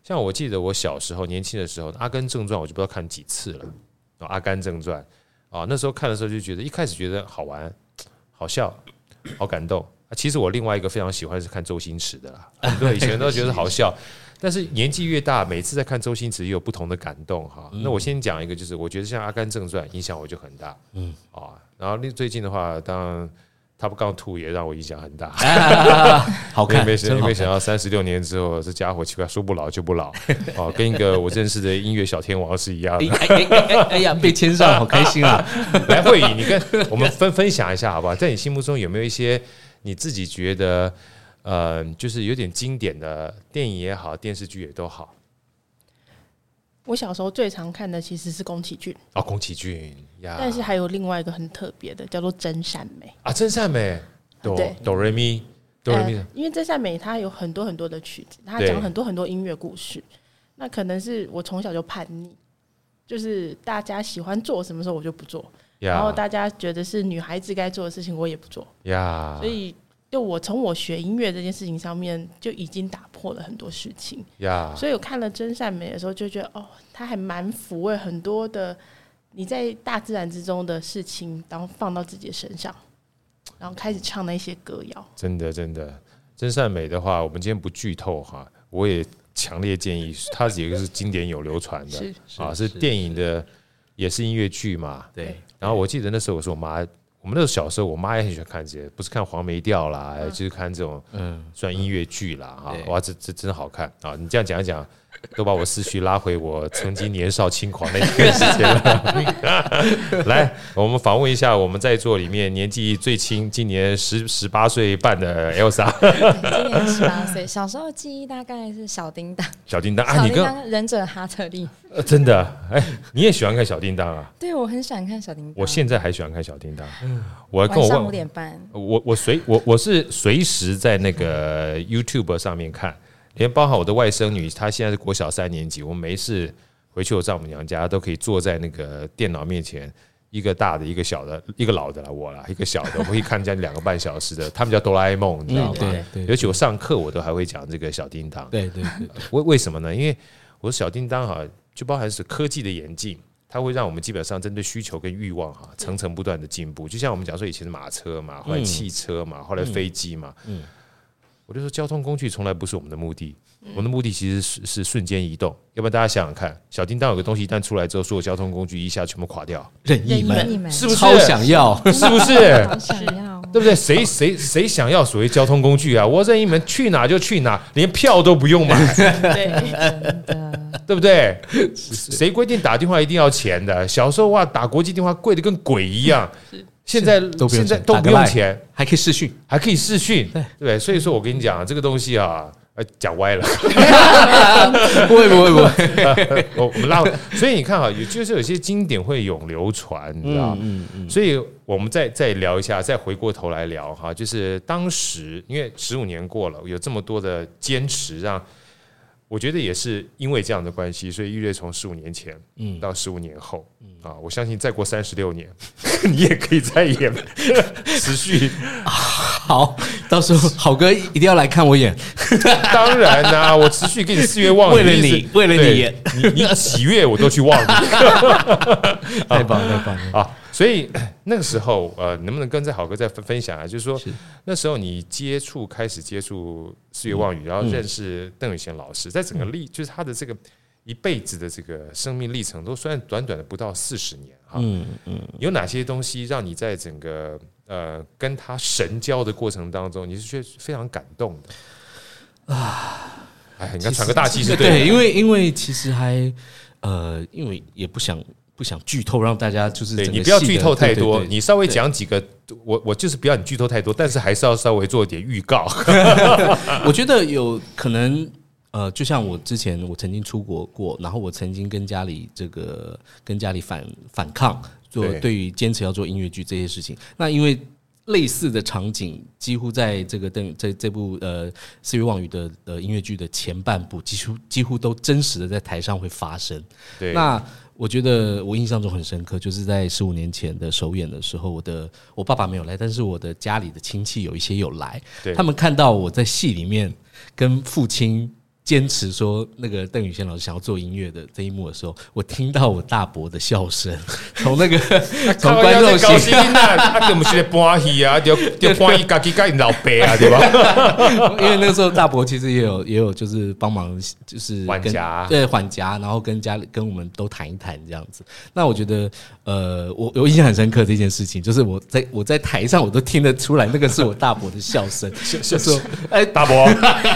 像我记得我小时候年轻的时候，《阿甘正传》我就不知道看几次了。《阿甘正传》啊，那时候看的时候就觉得一开始觉得好玩、好笑、好感动。其实我另外一个非常喜欢是看周星驰的啦，很多以前都觉得好笑。但是年纪越大，每次在看周星驰也有不同的感动哈。那我先讲一个，就是我觉得像《阿甘正传》影响我就很大，嗯啊。然后最近的话，当然。Top Gun 2也让我影响很大，好看，没想没想到三十六年之后，这家伙奇怪说不老就不老，哦，跟一个我认识的音乐小天王是一样的。哎哎哎哎呀，被签上，好开心啊！来，慧仪，你跟我们分分享一下好不好？在你心目中有没有一些你自己觉得呃，就是有点经典的电影也好，电视剧也都好？我小时候最常看的其实是宫崎骏哦，宫崎骏呀，但是还有另外一个很特别的，叫做真善美啊，真善美，哆，哆瑞咪，哆瑞咪，因为真善美它有很多很多的曲子，它讲很多很多音乐故事，那可能是我从小就叛逆，就是大家喜欢做什么时候我就不做，然后大家觉得是女孩子该做的事情我也不做呀，所以。就我从我学音乐这件事情上面就已经打破了很多事情.所以我看了《真善美》的时候就觉得，哦，他还蛮抚慰很多的你在大自然之中的事情，然后放到自己的身上，然后开始唱那些歌谣。真的，真的，《真善美》的话，我们今天不剧透哈，我也强烈建议，它是一个是经典有流传的，是啊，是电影的，也是音乐剧嘛，对。然后我记得那时候我说我妈。我们那时候小时候，我妈也很喜欢看这些，不是看黄梅调啦，就是看这种嗯，算音乐剧啦哈。哇，这这真好看啊！你这样讲一讲，都把我思绪拉回我曾经年少轻狂那一段时间了。来，我们访问一下我们在座里面年纪最轻，今年十十八岁半的 Elsa。今年十八岁，小时候记忆大概是小叮当。小叮当啊，你跟忍者哈特利。呃，真的，哎，你也喜欢看小叮当啊？对，我很喜欢看小叮当。我现在还喜欢看小叮当。嗯，我跟我问，五点半。我我随我我是随时在那个 YouTube 上面看，连包括我的外甥女，她现在是国小三年级，我没事回去我丈母娘家，都可以坐在那个电脑面前，一个大的，一个小的，一个老的了我了，一个小的，我可以看这样两个半小时的。他们叫哆啦 A 梦，你知道吗？对对。尤其我上课，我都还会讲这个小叮当。对对对。为为什么呢？因为我说小叮当哈。就包含是科技的演进，它会让我们基本上针对需求跟欲望哈，层层不断的进步。就像我们讲说以前的马车嘛，后来汽车嘛，后来飞机嘛。嗯，我就说交通工具从来不是我们的目的，我们的目的其实是是瞬间移动。要不然大家想想看，小叮当有个东西一旦出来之后，所有交通工具一下全部垮掉。任意门是不是超想要？是不是？想要，对不对？谁谁谁想要所谓交通工具啊？我任意门去哪就去哪，连票都不用买。对。对不对？谁规定打电话一定要钱的？小时候哇，打国际电话贵的跟鬼一样。现在现在都不用钱，还可以视讯，还可以视讯。对对，所以说我跟你讲，这个东西啊，讲歪了。不会不会不会，我 我们拉。所以你看啊，也就是有些经典会永流传，你知道？嗯嗯。所以我们再再聊一下，再回过头来聊哈，就是当时因为十五年过了，有这么多的坚持让。我觉得也是因为这样的关系，所以玉乐从十五年前，嗯，到十五年后，嗯啊，我相信再过三十六年，你也可以再演，持续。好，到时候好哥一定要来看我演。当然啦、啊，我持续给你四月望为了你，为了你演，你你几月我都去望你。太棒了，太棒了啊！所以 那个时候，呃，能不能跟在好哥再分分享啊？就是说，是那时候你接触开始接触四月望雨，然后认识邓雨贤老师，在整个历，就是他的这个一辈子的这个生命历程，都算短短的不到四十年哈。嗯嗯，有哪些东西让你在整个呃跟他神交的过程当中，你是觉得非常感动的啊？哎，你看喘个大气是对，因为因为其实还呃，因为也不想。不想剧透，让大家就是对你不要剧透太多，对对对，你稍微讲几个，我我就是不要你剧透太多，但是还是要稍微做一点预告。我觉得有可能，呃，就像我之前我曾经出国过，然后我曾经跟家里这个跟家里反反抗，做对于坚持要做音乐剧这些事情。那因为类似的场景，几乎在这个邓这这部呃《四月望雨》的的音乐剧的前半部，几乎几乎都真实的在台上会发生。对，那我觉得我印象中很深刻，就是在十五年前的首演的时候，我的我爸爸没有来，但是我的家里的亲戚有一些有来，他们看到我在戏里面跟父亲。坚持说那个邓宇贤老师想要做音乐的这一幕的时候，我听到我大伯的笑声，从那个从观众席，他根本是在搬戏啊，就就搬一家己家老伯啊，对吧？因为那个时候大伯其实也有也有就是帮忙，就是缓颊，对缓颊，然后跟家里跟我们都谈一谈这样子。那我觉得，呃，我我印象很深刻这件事情，就是我在我在台上我都听得出来，那个是我大伯的笑声，就说：“哎，大伯，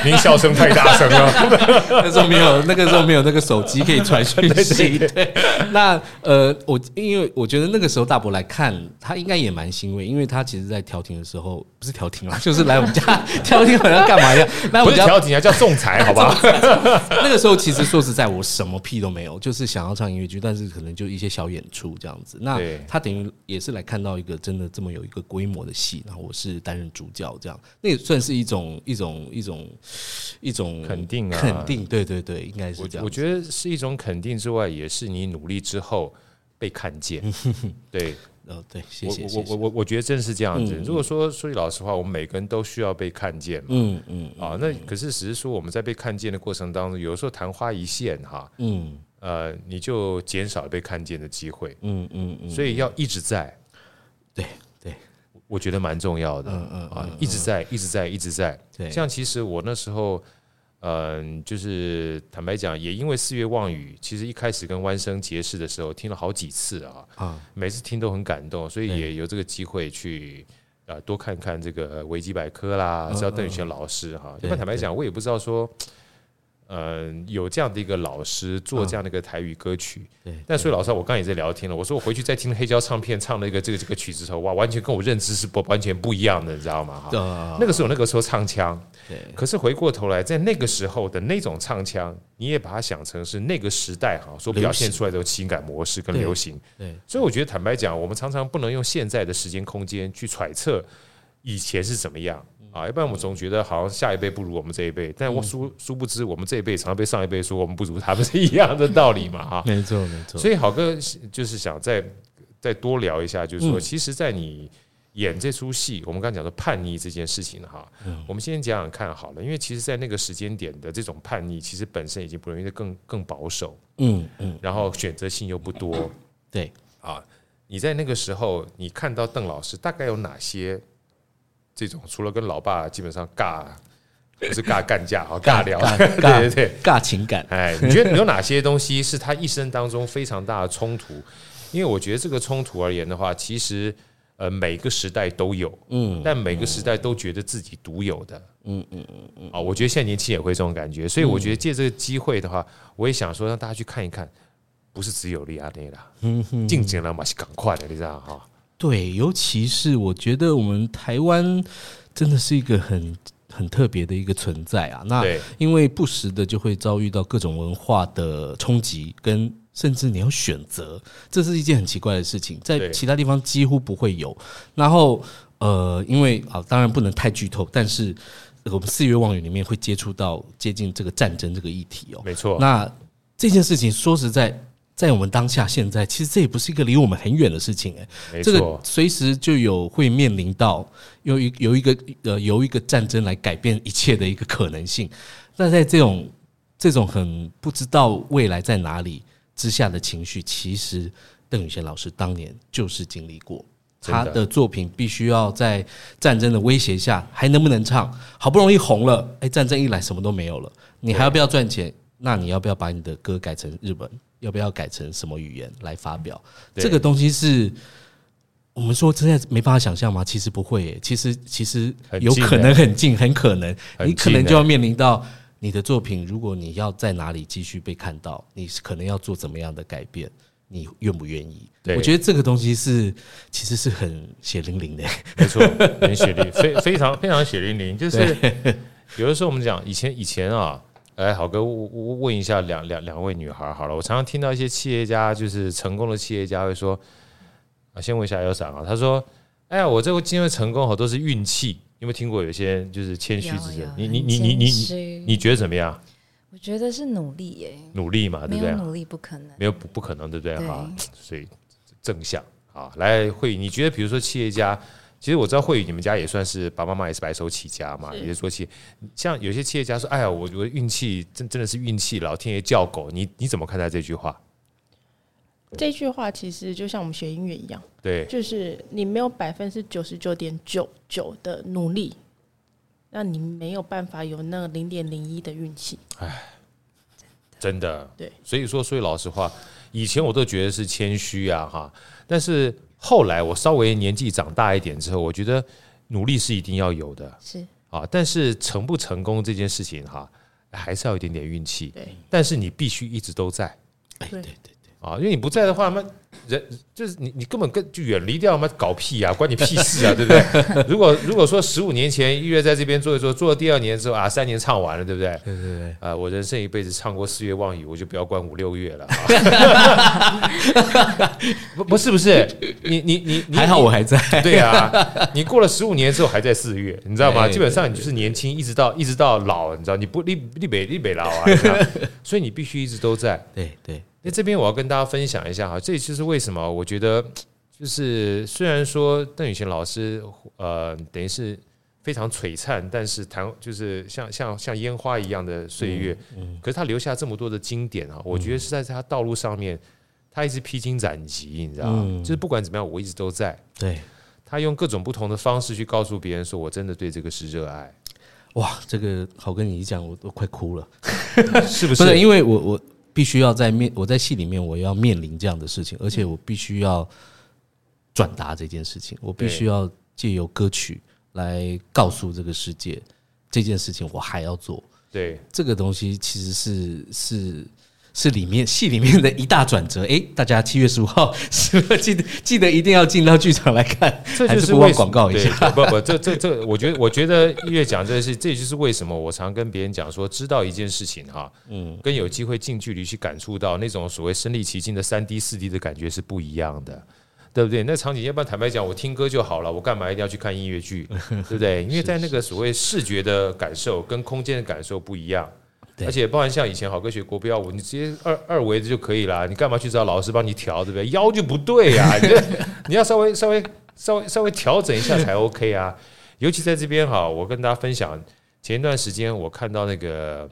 您笑声太大声了。” 那时候没有，那个时候没有那个手机可以传讯息。对，那呃，我因为我觉得那个时候大伯来看，他应该也蛮欣慰，因为他其实，在调停的时候不是调停啊，就是来我们家 调停，好像干嘛一样？来我们家调停啊，叫仲裁，好吧？那个时候其实说实在，我什么屁都没有，就是想要唱音乐剧，但是可能就一些小演出这样子。那他等于也是来看到一个真的这么有一个规模的戏，然后我是担任主角这样，那也算是一种一种一种一种肯定。肯定，对对对，应该是这样。我觉得是一种肯定之外，也是你努力之后被看见。对，哦，对，谢谢。我我我我觉得真是这样子。如果说说句老实话，我们每个人都需要被看见嘛。嗯嗯。啊，那可是只是说我们在被看见的过程当中，有的时候昙花一现哈。嗯。呃，你就减少了被看见的机会。嗯嗯嗯。所以要一直在。对对，我觉得蛮重要的。嗯嗯啊，一直在，一直在，一直在。对。像其实我那时候。嗯，就是坦白讲，也因为四月望雨，其实一开始跟弯生结识的时候，听了好几次啊，啊，每次听都很感动，所以也有这个机会去呃多看看这个维基百科啦，知道邓宇轩老师哈。一般坦白讲，我也不知道说。嗯，有这样的一个老师做这样的一个台语歌曲，对。但所以老师，我刚刚也在聊天了。我说我回去再听黑胶唱片唱那个这个这个曲子时候，哇，完全跟我认知是不完全不一样的，你知道吗？哈，那个时候那个时候唱腔，对。可是回过头来，在那个时候的那种唱腔，你也把它想成是那个时代哈所表现出来的情感模式跟流行，对。所以我觉得坦白讲，我们常常不能用现在的时间空间去揣测以前是怎么样。啊，一般我们总觉得好像下一辈不如我们这一辈，但我殊殊不知，我们这一辈常常被上一辈说我们不如他们是一样的道理嘛，哈。没错，没错。所以好哥就是想再再多聊一下，就是说，其实，在你演这出戏，我们刚讲的叛逆这件事情，哈，我们先讲讲看好了，因为其实，在那个时间点的这种叛逆，其实本身已经不容易，更更保守，嗯嗯，然后选择性又不多，对啊，你在那个时候，你看到邓老师大概有哪些？这种除了跟老爸基本上尬，不是尬干架哈，尬聊，尬 尬对对对，尬情感。哎，你觉得有哪些东西是他一生当中非常大的冲突？因为我觉得这个冲突而言的话，其实呃每个时代都有，嗯，但每个时代都觉得自己独有的，嗯嗯嗯嗯。啊，我觉得现在年轻也会这种感觉，所以我觉得借这个机会的话，我也想说让大家去看一看，不是只有利亚内啦，嗯嗯，进行了嘛是赶快的，你知道哈。对，尤其是我觉得我们台湾真的是一个很很特别的一个存在啊。那因为不时的就会遭遇到各种文化的冲击，跟甚至你要选择，这是一件很奇怪的事情，在其他地方几乎不会有。然后呃，因为啊，当然不能太剧透，但是我们四月望远里面会接触到接近这个战争这个议题哦。没错，那这件事情说实在。在我们当下现在，其实这也不是一个离我们很远的事情哎，这个随时就有会面临到有一有一个呃由一个战争来改变一切的一个可能性。那在这种这种很不知道未来在哪里之下的情绪，其实邓宇贤老师当年就是经历过，他的作品必须要在战争的威胁下还能不能唱？好不容易红了，哎，战争一来什么都没有了，你还要不要赚钱？那你要不要把你的歌改成日文？要不要改成什么语言来发表？这个东西是我们说真的没办法想象吗？其实不会耶，其实其实有可能很近，很可能你可能就要面临到你的作品，如果你要在哪里继续被看到，你可能要做怎么样的改变？你愿不愿意？我觉得这个东西是其实是很血淋淋的，没错，很血淋，非非常非常血淋淋。就是有的时候我们讲以前以前啊。哎，好哥，我问一下两两两位女孩好了。我常常听到一些企业家，就是成功的企业家会说：“啊，先问一下 Elsa 啊。”他说：“哎呀，我这个今天成功好都是运气。有没有听过有些就是谦虚之人？你你你你你你你觉得怎么样？我觉得是努力耶，努力嘛，对不对？努力不可能，没有不不可能，对不对？哈，所以正向啊，来慧，你觉得比如说企业家，其实我知道慧宇你们家也算是爸爸妈妈也是白手起家嘛，也是说企业，像有些企业家说，哎呀，我我运气真真的是运气，老天爷叫狗，你你怎么看待这句话？这句话其实就像我们学音乐一样，对，就是你没有百分之九十九点九九的努力，那你没有办法有那零点零一的运气。哎，真的，对，所以说，说句老实话，以前我都觉得是谦虚啊，哈，但是后来我稍微年纪长大一点之后，我觉得努力是一定要有的，是。啊，但是成不成功这件事情哈，还是要有一点点运气，对，但是你必须一直都在，对。对对。啊，因为你不在的话，那人就是你，你根本跟就远离掉嘛，搞屁啊，关你屁事啊，对不对？如果如果说十五年前一月在这边做一做，做了第二年之后啊，三年唱完了，对不对？对对对。啊、呃，我人生一辈子唱过四月望雨，我就不要关五六月了。不不是不是，你你你你还好我还在。对啊，你过了十五年之后还在四月，你知道吗？基本上你就是年轻，一直到一直到老，你知道？你不立立北立北老啊，所以你必须一直都在。对对。那这边我要跟大家分享一下哈，这也就是为什么我觉得，就是虽然说邓雨贤老师呃，等于是非常璀璨，但是谈就是像像像烟花一样的岁月，嗯可是他留下这么多的经典啊，我觉得是在他道路上面，他一直披荆斩棘，你知道吗？就是不管怎么样，我一直都在。对，他用各种不同的方式去告诉别人，说我真的对这个是热爱。哇，这个好跟你一讲，我都快哭了，是不是？不是因为我我。必须要在面，我在戏里面我要面临这样的事情，而且我必须要转达这件事情，我必须要借由歌曲来告诉这个世界这件事情，我还要做。对，这个东西其实是是。是里面戏里面的一大转折，哎，大家七月十五号 是不是记得记得一定要进到剧场来看，这就是为广告一下。不不，这这这，我觉得我觉得越讲这个事，这就是为什么我常跟别人讲说，知道一件事情哈，嗯，跟有机会近距离去感触到那种所谓身临其境的三 D 四 D 的感觉是不一样的，对不对？那场景要不然坦白讲，我听歌就好了，我干嘛一定要去看音乐剧，对不对？因为在那个所谓视觉的感受跟空间的感受不一样。而且包含像以前好歌学国标舞，你直接二二维的就可以了，你干嘛去找老师帮你调，对不对？腰就不对呀、啊，你你要稍微稍微稍微稍微调整一下才 OK 啊。尤其在这边哈，我跟大家分享，前一段时间我看到那个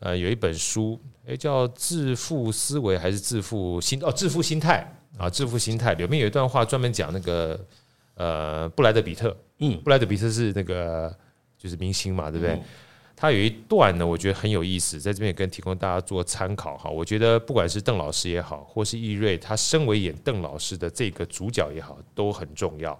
呃有一本书，诶叫《致富思维》还是《致富心》哦，《致富心态》啊，《致富心态》里面有一段话专门讲那个呃布莱德比特，嗯，布莱德比特是那个就是明星嘛，对不对？他有一段呢，我觉得很有意思，在这边也跟提供大家做参考哈。我觉得不管是邓老师也好，或是易瑞，他身为演邓老师的这个主角也好，都很重要。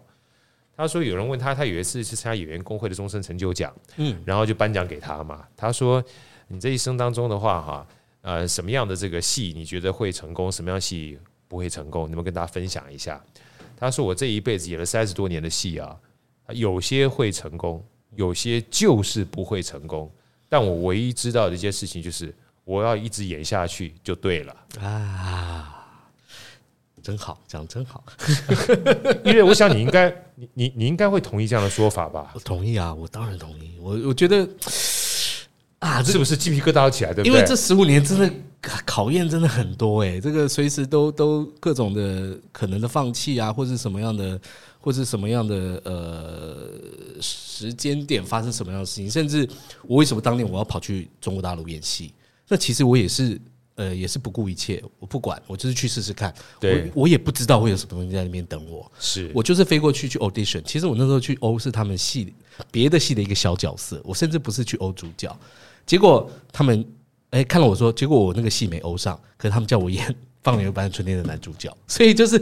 他说有人问他，他有一次是参加演员工会的终身成就奖，嗯，然后就颁奖给他嘛。他说：“你这一生当中的话，哈，呃，什么样的这个戏你觉得会成功，什么样戏不会成功？能不能跟大家分享一下？”他说：“我这一辈子演了三十多年的戏啊，有些会成功。”有些就是不会成功，但我唯一知道的一件事情就是，我要一直演下去就对了啊！真好，讲真好，因为我想你应该，你你你应该会同意这样的说法吧？我同意啊，我当然同意。我我觉得啊，是不是鸡皮疙瘩都起来？对不对？因为这十五年真的考验真的很多哎，这个随时都都各种的可能的放弃啊，或是什么样的。或是什么样的呃时间点发生什么样的事情，甚至我为什么当年我要跑去中国大陆演戏？那其实我也是呃也是不顾一切，我不管，我就是去试试看。对，我也不知道会有什么东西在那边等我。是我就是飞过去去 audition。其实我那时候去欧是他们戏别的戏的一个小角色，我甚至不是去欧主角。结果他们哎、欸、看了我说，结果我那个戏没欧上，可是他们叫我演《放牛班春天》的男主角，所以就是。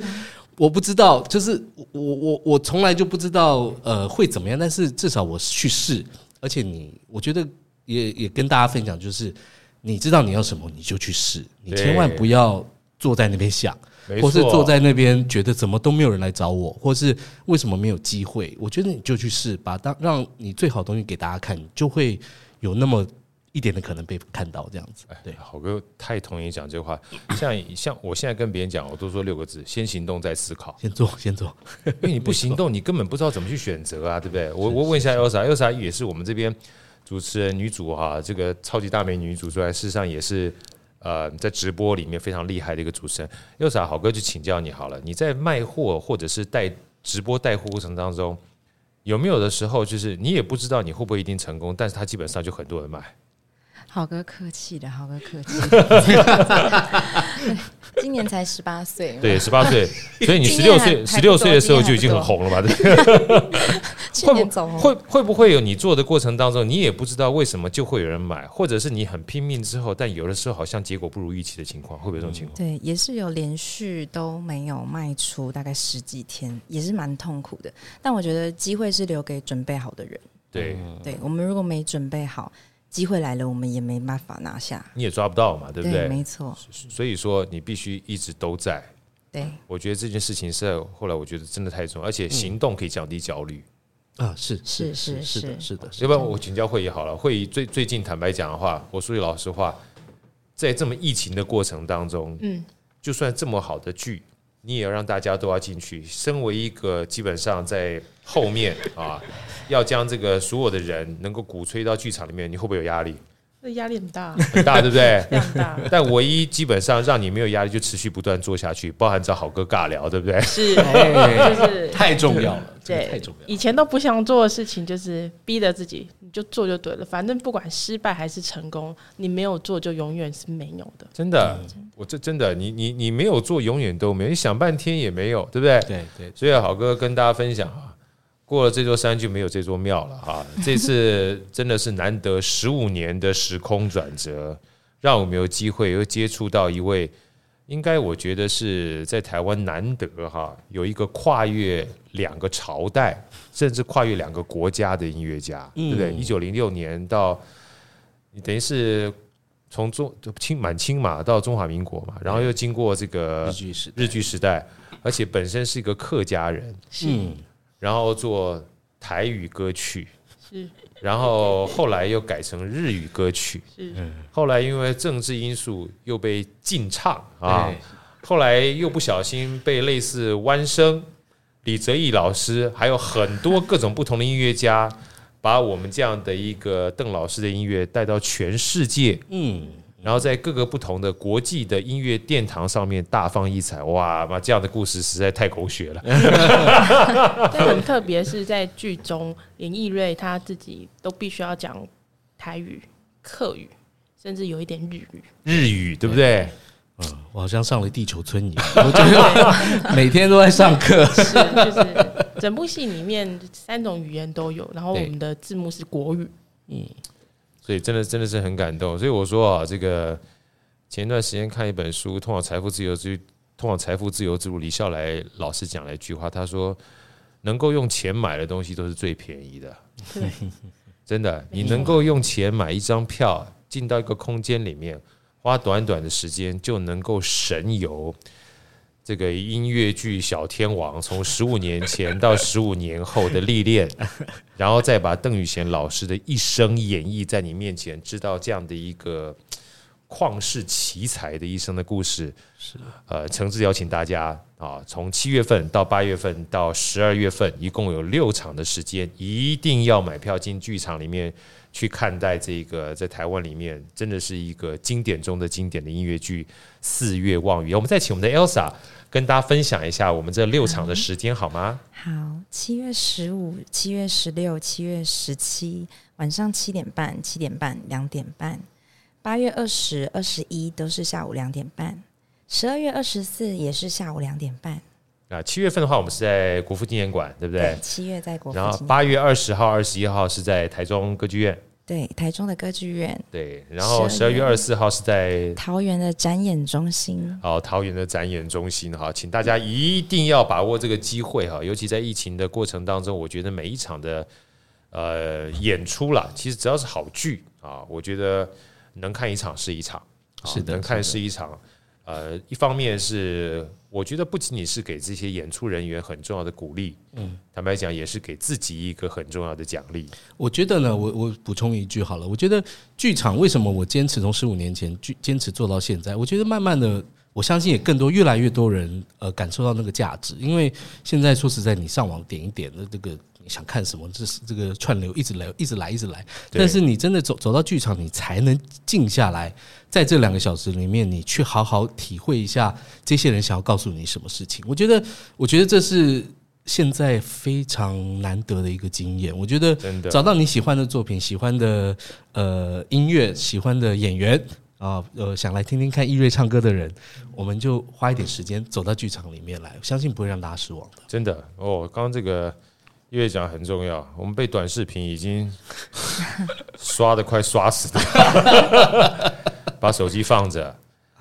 我不知道，就是我我我从来就不知道呃会怎么样，但是至少我去试，而且你我觉得也也跟大家分享，就是你知道你要什么你就去试，你千万不要坐在那边想，或是坐在那边觉得怎么都没有人来找我，或是为什么没有机会，我觉得你就去试，把当让你最好的东西给大家看，就会有那么一点的可能被看到这样子。对，好哥太同意讲这话。像像我现在跟别人讲，我都说六个字：先行动再思考。先做，先做。因为你不行动，你根本不知道怎么去选择啊，对不对？我我问一下 Elsa，Elsa 也是我们这边主持人女主哈，这个超级大美女主出来，事实上也是。呃，在直播里面非常厉害的一个主持人，又啥好哥就请教你好了。你在卖货或者是带直播带货过程当中，有没有的时候就是你也不知道你会不会一定成功，但是他基本上就很多人买。好哥客气的，好哥客气。今年才十八岁，对，十八岁，所以你十六岁，十六岁的时候就已经很红了嘛？对。会会会不会有你做的过程当中，你也不知道为什么就会有人买，或者是你很拼命之后，但有的时候好像结果不如预期的情况，会不会有这种情况？对，也是有连续都没有卖出，大概十几天，也是蛮痛苦的。但我觉得机会是留给准备好的人。对，对我们如果没准备好。机会来了，我们也没办法拿下，你也抓不到嘛，对不对？对，没错。所以说，你必须一直都在。对，我觉得这件事情是后来我觉得真的太重要，而且行动可以降低焦虑。啊，是是是是的，是的。要不然我请教会议好了，会议最最近坦白讲的话，我说句老实话，在这么疫情的过程当中，嗯，就算这么好的剧。你也要让大家都要进去。身为一个基本上在后面啊，要将这个所有的人能够鼓吹到剧场里面，你会不会有压力？那压力很大，很大，对不对？非常大。但唯一基本上让你没有压力，就持续不断做下去，包含找好哥尬聊，对不对？是，就是太重要了，对，太重要。以前都不想做的事情，就是逼着自己，你就做就对了。反正不管失败还是成功，你没有做就永远是没有的。真的，我这真的，你你你没有做，永远都没有。你想半天也没有，对不对？对对。所以好哥跟大家分享啊。过了这座山就没有这座庙了哈！这次真的是难得十五年的时空转折，让我们有机会又接触到一位，应该我觉得是在台湾难得哈，有一个跨越两个朝代，甚至跨越两个国家的音乐家，对不对？一九零六年到，你等于是从中清满清嘛到中华民国嘛，然后又经过这个日据时日据时代，而且本身是一个客家人，嗯。然后做台语歌曲，是，然后后来又改成日语歌曲，是，后来因为政治因素又被禁唱啊，后来又不小心被类似弯生、李泽毅老师，还有很多各种不同的音乐家，把我们这样的一个邓老师的音乐带到全世界，嗯。然后在各个不同的国际的音乐殿堂上面大放异彩，哇！妈，这样的故事实在太狗血了。很特别是在剧中，连易瑞他自己都必须要讲台语、客语，甚至有一点日语。日语对不对？嗯，我好像上了地球村一样，我觉得 每天都在上课。是，就是整部戏里面三种语言都有，然后我们的字幕是国语。嗯。所以真的真的是很感动，所以我说啊，这个前一段时间看一本书《通往财富自由之通往财富自由之路》，李笑来老师讲了一句话，他说：“能够用钱买的东西都是最便宜的。”真的，你能够用钱买一张票进到一个空间里面，花短短的时间就能够神游。这个音乐剧小天王从十五年前到十五年后的历练，然后再把邓雨贤老师的一生演绎在你面前，知道这样的一个旷世奇才的一生的故事。是呃，诚挚邀请大家啊，从七月份到八月份到十二月份，一共有六场的时间，一定要买票进剧场里面去看待这个在台湾里面真的是一个经典中的经典的音乐剧《四月望雨》。我们再请我们的 Elsa。跟大家分享一下我们这六场的时间好吗？好，七月十五、七月十六、七月十七晚上七点半、七点半、两点半；八月二十二、十一都是下午两点半；十二月二十四也是下午两点半。啊，七月份的话，我们是在国父纪念馆，对不对？对，七月在国父。然后八月二十号、二十一号是在台中歌剧院。对，台中的歌剧院。对，然后十二月二十四号是在桃园的展演中心。哦，桃园的展演中心哈，请大家一定要把握这个机会哈，尤其在疫情的过程当中，我觉得每一场的呃演出啦，其实只要是好剧啊，我觉得能看一场是一场，是的，能看是一场。呃，一方面是我觉得不仅仅是给这些演出人员很重要的鼓励，嗯，坦白讲也是给自己一个很重要的奖励。我觉得呢，我我补充一句好了，我觉得剧场为什么我坚持从十五年前坚坚持做到现在？我觉得慢慢的，我相信也更多越来越多人呃感受到那个价值，因为现在说实在，你上网点一点的这个。你想看什么？这是这个串流一直来，一直来，一直来。但是你真的走走到剧场，你才能静下来，在这两个小时里面，你去好好体会一下这些人想要告诉你什么事情。我觉得，我觉得这是现在非常难得的一个经验。我觉得，找到你喜欢的作品、喜欢的呃音乐、喜欢的演员啊，呃，想来听听看易瑞唱歌的人，我们就花一点时间走到剧场里面来，相信不会让大家失望的。真的哦，刚刚这个。音乐讲很重要，我们被短视频已经 刷的快刷死了，把手机放着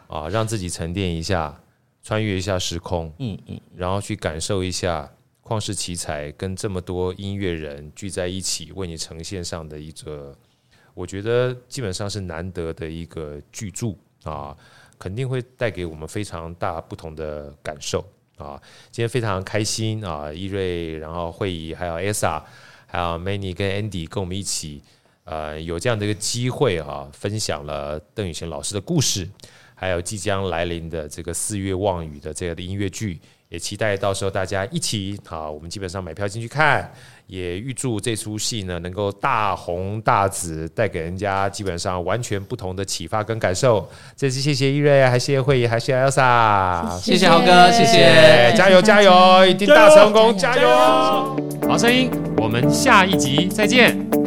啊，让自己沉淀一下，穿越一下时空，嗯嗯，然后去感受一下旷世奇才跟这么多音乐人聚在一起为你呈现上的一个，我觉得基本上是难得的一个巨著啊，肯定会带给我们非常大不同的感受。啊，今天非常开心啊！伊瑞，然后慧仪，还有艾莎还有 Many 跟 Andy 跟我们一起，呃，有这样的一个机会、啊，分享了邓雨贤老师的故事，还有即将来临的这个四月望雨的这样的音乐剧，也期待到时候大家一起啊，我们基本上买票进去看。也预祝这出戏呢能够大红大紫，带给人家基本上完全不同的启发跟感受。这次谢谢易瑞，还谢谢慧仪，还谢谢 Elsa，谢谢豪哥，谢谢，加油加油，一定大成功，加油！好声音，我们下一集再见。